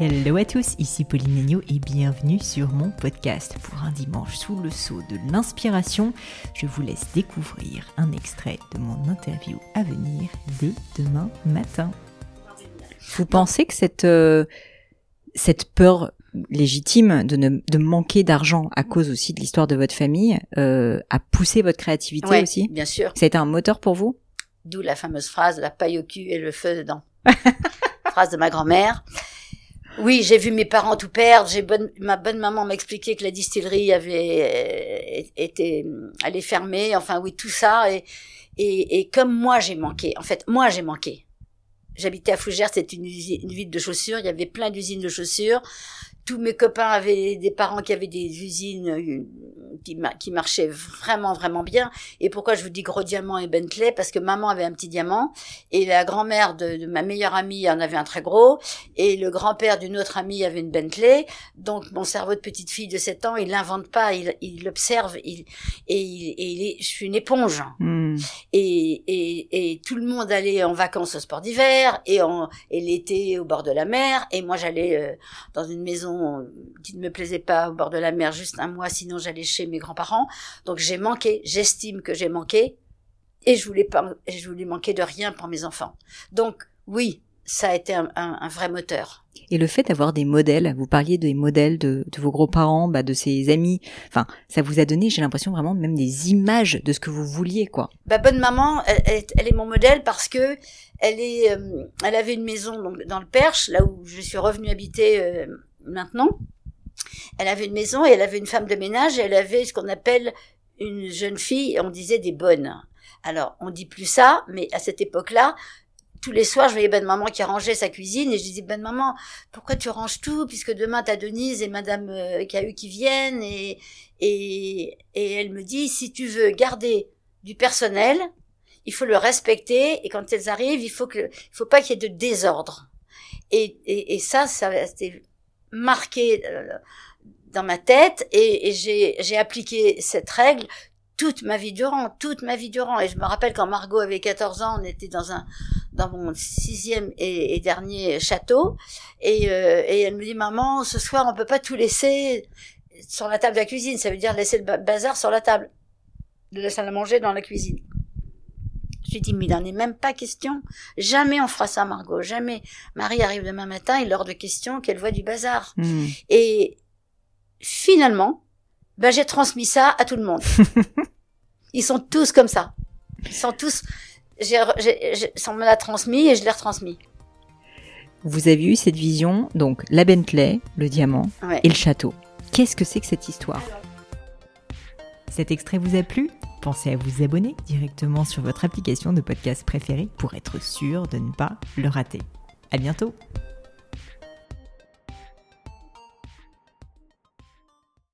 Hello à tous, ici Pauline Agneau et bienvenue sur mon podcast. Pour un dimanche sous le sceau de l'inspiration, je vous laisse découvrir un extrait de mon interview à venir dès demain matin. Vous pensez que cette, euh, cette peur légitime de, ne, de manquer d'argent à cause aussi de l'histoire de votre famille euh, a poussé votre créativité Ouais, aussi? bien sûr. Ça a été un moteur pour vous? D'où la fameuse phrase la paille au cul et le feu dedans. phrase de ma grand-mère. Oui, j'ai vu mes parents tout perdre. J'ai bonne, ma bonne maman m'expliquait que la distillerie avait euh, été allait fermer. Enfin oui, tout ça et et, et comme moi j'ai manqué. En fait, moi j'ai manqué. J'habitais à Fougères, c'était une, une ville de chaussures. Il y avait plein d'usines de chaussures. Tous mes copains avaient des parents qui avaient des usines euh, qui, ma- qui marchaient vraiment vraiment bien. Et pourquoi je vous dis gros diamant et Bentley? Parce que maman avait un petit diamant et la grand-mère de, de ma meilleure amie en avait un très gros et le grand-père d'une autre amie avait une Bentley. Donc mon cerveau de petite fille de 7 ans, il l'invente pas, il il et, il, et il est, je suis une éponge. Hmm. Et, et, et tout le monde allait en vacances au sport d'hiver et, en, et l'été au bord de la mer. Et moi, j'allais euh, dans une maison qui ne me plaisait pas au bord de la mer juste un mois, sinon j'allais chez mes grands-parents. Donc j'ai manqué, j'estime que j'ai manqué. Et je voulais pas, je voulais manquer de rien pour mes enfants. Donc oui, ça a été un, un, un vrai moteur. Et le fait d'avoir des modèles, vous parliez des modèles de, de vos gros-parents, bah, de ses amis, enfin, ça vous a donné, j'ai l'impression vraiment même des images de ce que vous vouliez, quoi. Bah, bonne maman, elle, elle- elle est mon modèle parce que elle est, euh, elle avait une maison donc, dans le Perche, là où je suis revenue habiter euh, maintenant. Elle avait une maison et elle avait une femme de ménage et elle avait ce qu'on appelle une jeune fille, on disait des bonnes. Alors, on dit plus ça, mais à cette époque-là, tous les soirs, je voyais bonne maman qui rangeait sa cuisine et je disais, bonne maman, pourquoi tu ranges tout puisque demain t'as Denise et madame euh, qui viennent et, et, et elle me dit, si tu veux garder du personnel, il faut le respecter et quand elles arrivent, il faut que, il faut pas qu'il y ait de désordre. Et, et, et ça, ça c'était marqué euh, dans ma tête et, et j'ai, j'ai appliqué cette règle toute ma vie durant, toute ma vie durant. Et je me rappelle quand Margot avait 14 ans, on était dans un, dans mon sixième et, et dernier château, et, euh, et elle me dit maman, ce soir on peut pas tout laisser sur la table de la cuisine. Ça veut dire laisser le ba- bazar sur la table de la salle à manger dans la cuisine. Je lui dis, mais il n'en est même pas question. Jamais on fera ça, Margot. Jamais. Marie arrive demain matin, il est hors de question qu'elle voit du bazar. Hmm. Et finalement, ben, j'ai transmis ça à tout le monde. Ils sont tous comme ça. Ils sont tous. J'ai- ça me l'a transmis et je l'ai retransmis. Vous avez eu cette vision, donc la Bentley, le diamant Ouais. et le château. Qu'est-ce que c'est que cette histoire? Cet extrait vous a plu? Pensez à vous abonner directement sur votre application de podcast préférée pour être sûr de ne pas le rater. À bientôt